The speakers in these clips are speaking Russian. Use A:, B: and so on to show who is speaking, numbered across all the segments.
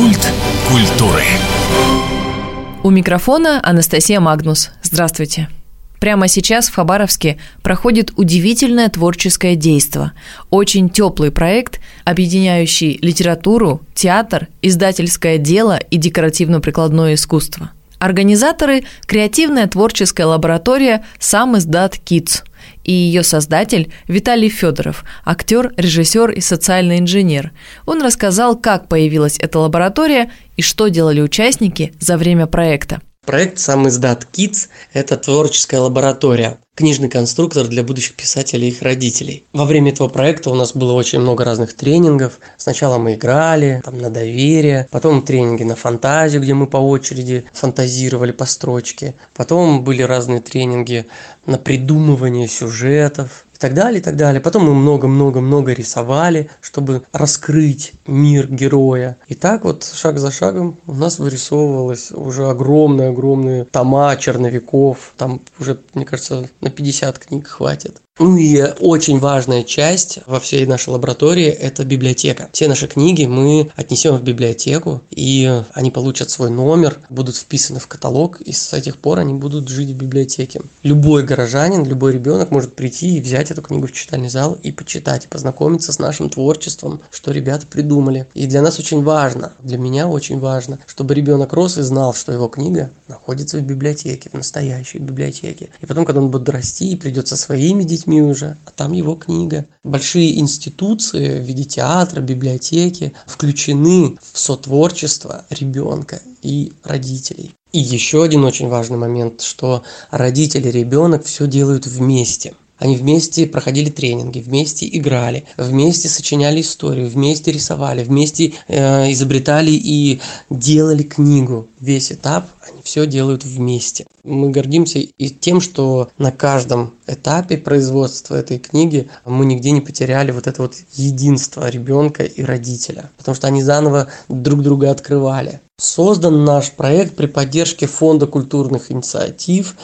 A: Культ культуры.
B: У микрофона Анастасия Магнус. Здравствуйте. Прямо сейчас в Хабаровске проходит удивительное творческое действо. Очень теплый проект, объединяющий литературу, театр, издательское дело и декоративно-прикладное искусство. Организаторы – креативная творческая лаборатория «Сам издат Kids», и ее создатель Виталий Федоров, актер, режиссер и социальный инженер. Он рассказал, как появилась эта лаборатория и что делали участники за время проекта.
C: Проект «Сам издат Kids» – это творческая лаборатория, книжный конструктор для будущих писателей и их родителей. Во время этого проекта у нас было очень много разных тренингов. Сначала мы играли там, на доверие, потом тренинги на фантазию, где мы по очереди фантазировали по строчке. Потом были разные тренинги на придумывание сюжетов, так далее, и так далее. Потом мы много-много-много рисовали, чтобы раскрыть мир героя. И так вот шаг за шагом у нас вырисовывалось уже огромные-огромные тома черновиков. Там уже, мне кажется, на 50 книг хватит. Ну и очень важная часть во всей нашей лаборатории – это библиотека. Все наши книги мы отнесем в библиотеку, и они получат свой номер, будут вписаны в каталог, и с этих пор они будут жить в библиотеке. Любой горожанин, любой ребенок может прийти и взять эту книгу в читальный зал и почитать, и познакомиться с нашим творчеством, что ребята придумали. И для нас очень важно, для меня очень важно, чтобы ребенок рос и знал, что его книга находится в библиотеке, в настоящей библиотеке. И потом, когда он будет расти и придет со своими детьми, детьми уже, а там его книга. Большие институции в виде театра, библиотеки включены в сотворчество ребенка и родителей. И еще один очень важный момент, что родители и ребенок все делают вместе. Они вместе проходили тренинги, вместе играли, вместе сочиняли историю, вместе рисовали, вместе э, изобретали и делали книгу. Весь этап они все делают вместе. Мы гордимся и тем, что на каждом этапе производства этой книги мы нигде не потеряли вот это вот единство ребенка и родителя, потому что они заново друг друга открывали. Создан наш проект при поддержке Фонда культурных инициатив,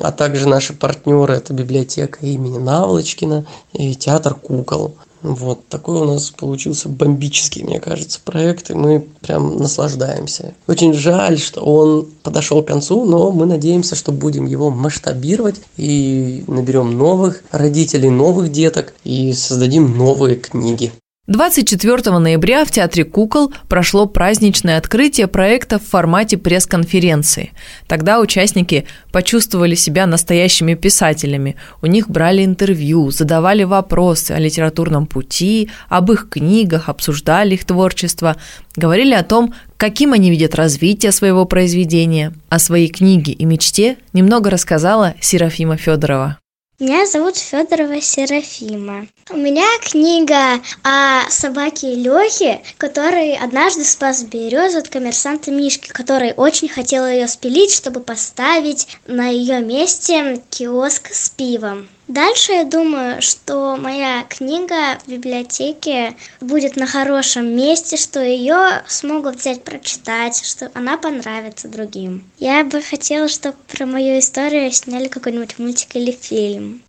C: а также наши партнеры – это библиотека имени Наволочкина и театр кукол. Вот такой у нас получился бомбический, мне кажется, проект, и мы прям наслаждаемся. Очень жаль, что он подошел к концу, но мы надеемся, что будем его масштабировать и наберем новых родителей, новых деток и создадим новые книги.
B: 24 ноября в Театре кукол прошло праздничное открытие проекта в формате пресс-конференции. Тогда участники почувствовали себя настоящими писателями. У них брали интервью, задавали вопросы о литературном пути, об их книгах, обсуждали их творчество, говорили о том, каким они видят развитие своего произведения. О своей книге и мечте немного рассказала Серафима Федорова.
D: Меня зовут Федорова Серафима. У меня книга о собаке Лехе, который однажды спас березу от коммерсанта Мишки, который очень хотел ее спилить, чтобы поставить на ее месте киоск с пивом. Дальше я думаю, что моя книга в библиотеке будет на хорошем месте, что ее смогут взять прочитать, что она понравится другим. Я бы хотела, чтобы про мою историю сняли какой-нибудь мультик или фильм.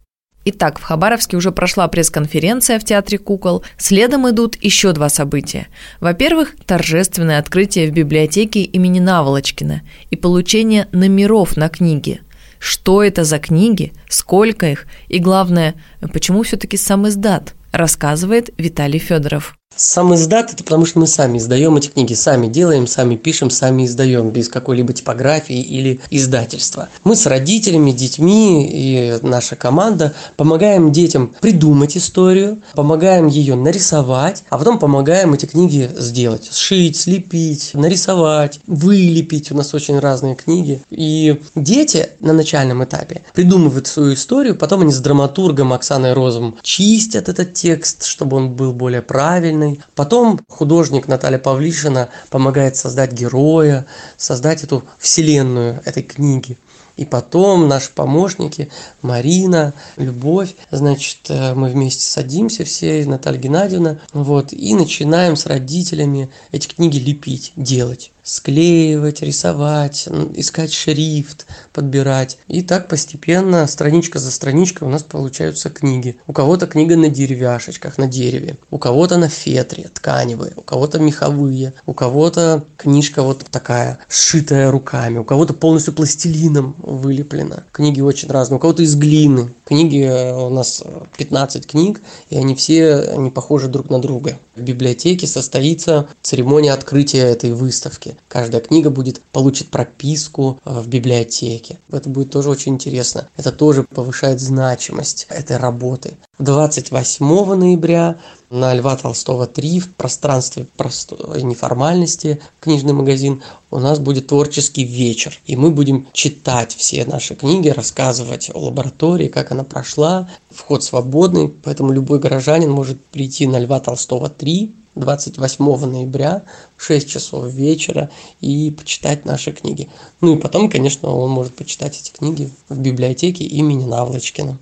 B: Итак, в Хабаровске уже прошла пресс-конференция в Театре кукол. Следом идут еще два события. Во-первых, торжественное открытие в библиотеке имени Наволочкина и получение номеров на книги – что это за книги, сколько их и, главное, почему все-таки сам издат, рассказывает Виталий Федоров.
C: Сам издат – это потому что мы сами издаем эти книги, сами делаем, сами пишем, сами издаем, без какой-либо типографии или издательства. Мы с родителями, детьми и наша команда помогаем детям придумать историю, помогаем ее нарисовать, а потом помогаем эти книги сделать. Сшить, слепить, нарисовать, вылепить. У нас очень разные книги. И дети на начальном этапе придумывают свою историю, потом они с драматургом Оксаной Розовым чистят этот текст, чтобы он был более правильный. Потом художник Наталья Павлишина помогает создать героя, создать эту вселенную этой книги. И потом наши помощники, Марина, Любовь, значит, э, мы вместе садимся все, Наталья Геннадьевна, вот, и начинаем с родителями эти книги лепить, делать. Склеивать, рисовать, искать шрифт, подбирать. И так постепенно, страничка за страничкой у нас получаются книги. У кого-то книга на деревяшечках, на дереве, у кого-то на фетре, тканевые, у кого-то меховые, у кого-то книжка вот такая, сшитая руками, у кого-то полностью пластилином вылеплена. Книги очень разные, у кого-то из глины. Книги э, у нас 15 книг, и они все не похожи друг на друга. В библиотеке состоится церемония открытия этой выставки. Каждая книга будет получит прописку э, в библиотеке. Это будет тоже очень интересно. Это тоже повышает значимость этой работы. 28 ноября на Льва Толстого 3 в пространстве простой неформальности книжный магазин у нас будет творческий вечер. И мы будем читать все наши книги, рассказывать о лаборатории, как она прошла. Вход свободный, поэтому любой горожанин может прийти на Льва Толстого 3 28 ноября в 6 часов вечера и почитать наши книги. Ну и потом, конечно, он может почитать эти книги в библиотеке имени Навлочкина.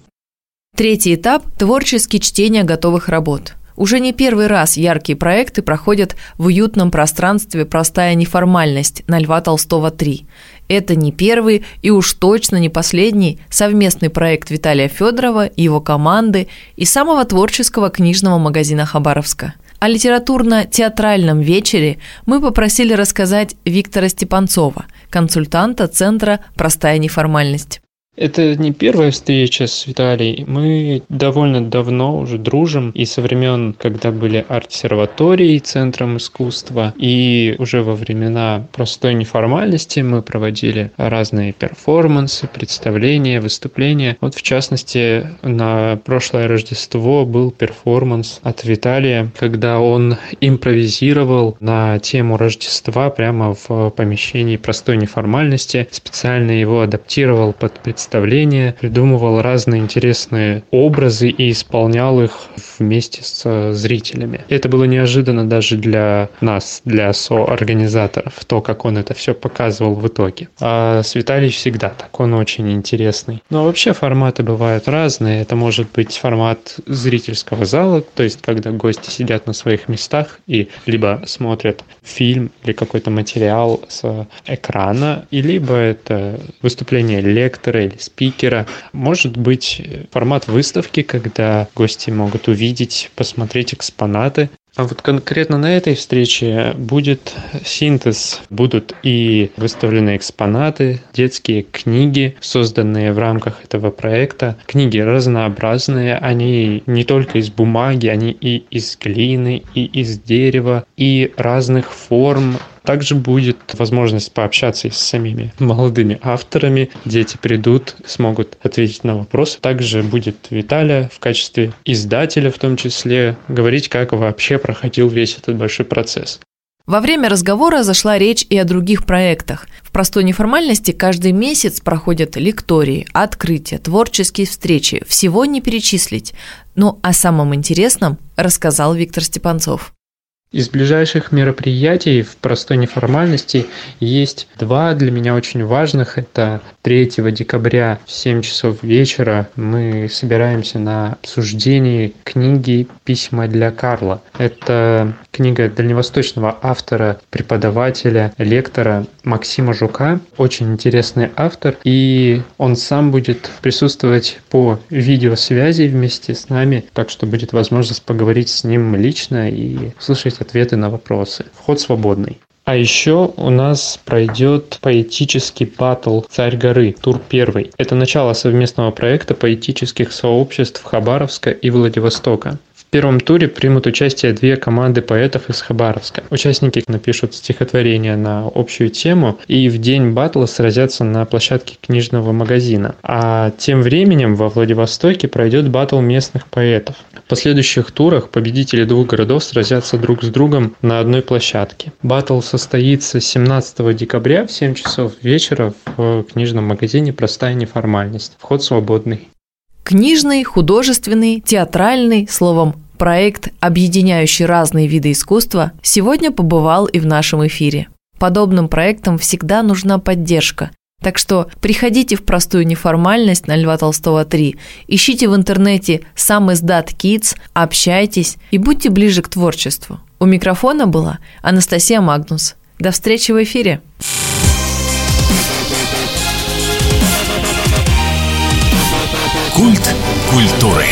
B: Третий этап – творческие чтения готовых работ. Уже не первый раз яркие проекты проходят в уютном пространстве «Простая неформальность» на Льва Толстого 3. Это не первый и уж точно не последний совместный проект Виталия Федорова его команды и самого творческого книжного магазина Хабаровска. О литературно-театральном вечере мы попросили рассказать Виктора Степанцова, консультанта Центра «Простая неформальность».
A: Это не первая встреча с Виталием. Мы довольно давно уже дружим, и со времен, когда были арт-серватории Центром искусства, и уже во времена простой неформальности мы проводили разные перформансы, представления, выступления. Вот в частности, на прошлое Рождество был перформанс от Виталия, когда он импровизировал на тему Рождества прямо в помещении простой неформальности, специально его адаптировал под представление представления, придумывал разные интересные образы и исполнял их вместе с зрителями. Это было неожиданно даже для нас, для соорганизаторов, то, как он это все показывал в итоге. А с Виталий всегда так, он очень интересный. Но вообще форматы бывают разные. Это может быть формат зрительского зала, то есть когда гости сидят на своих местах и либо смотрят фильм или какой-то материал с экрана, и либо это выступление лектора или спикера. Может быть формат выставки, когда гости могут увидеть, посмотреть экспонаты, а вот конкретно на этой встрече будет синтез. Будут и выставлены экспонаты, детские книги, созданные в рамках этого проекта. Книги разнообразные, они не только из бумаги, они и из глины, и из дерева, и разных форм, также будет возможность пообщаться и с самими молодыми авторами. Дети придут, смогут ответить на вопросы. Также будет Виталия в качестве издателя в том числе говорить, как вообще проходил весь этот большой процесс.
B: Во время разговора зашла речь и о других проектах. В простой неформальности каждый месяц проходят лектории, открытия, творческие встречи. Всего не перечислить. Но о самом интересном рассказал Виктор Степанцов.
A: Из ближайших мероприятий в простой неформальности есть два для меня очень важных. Это 3 декабря в 7 часов вечера мы собираемся на обсуждении книги «Письма для Карла». Это книга дальневосточного автора, преподавателя, лектора Максима Жука. Очень интересный автор, и он сам будет присутствовать по видеосвязи вместе с нами, так что будет возможность поговорить с ним лично и услышать ответы на вопросы. Вход свободный. А еще у нас пройдет поэтический батл «Царь горы», тур первый. Это начало совместного проекта поэтических сообществ Хабаровска и Владивостока первом туре примут участие две команды поэтов из Хабаровска. Участники напишут стихотворение на общую тему и в день батла сразятся на площадке книжного магазина. А тем временем во Владивостоке пройдет батл местных поэтов. В последующих турах победители двух городов сразятся друг с другом на одной площадке. Батл состоится 17 декабря в 7 часов вечера в книжном магазине «Простая неформальность». Вход свободный.
B: Книжный, художественный, театральный, словом, проект, объединяющий разные виды искусства, сегодня побывал и в нашем эфире. Подобным проектам всегда нужна поддержка. Так что приходите в простую неформальность на Льва Толстого 3, ищите в интернете сам издат Kids, общайтесь и будьте ближе к творчеству. У микрофона была Анастасия Магнус. До встречи в эфире!
E: Культ культуры.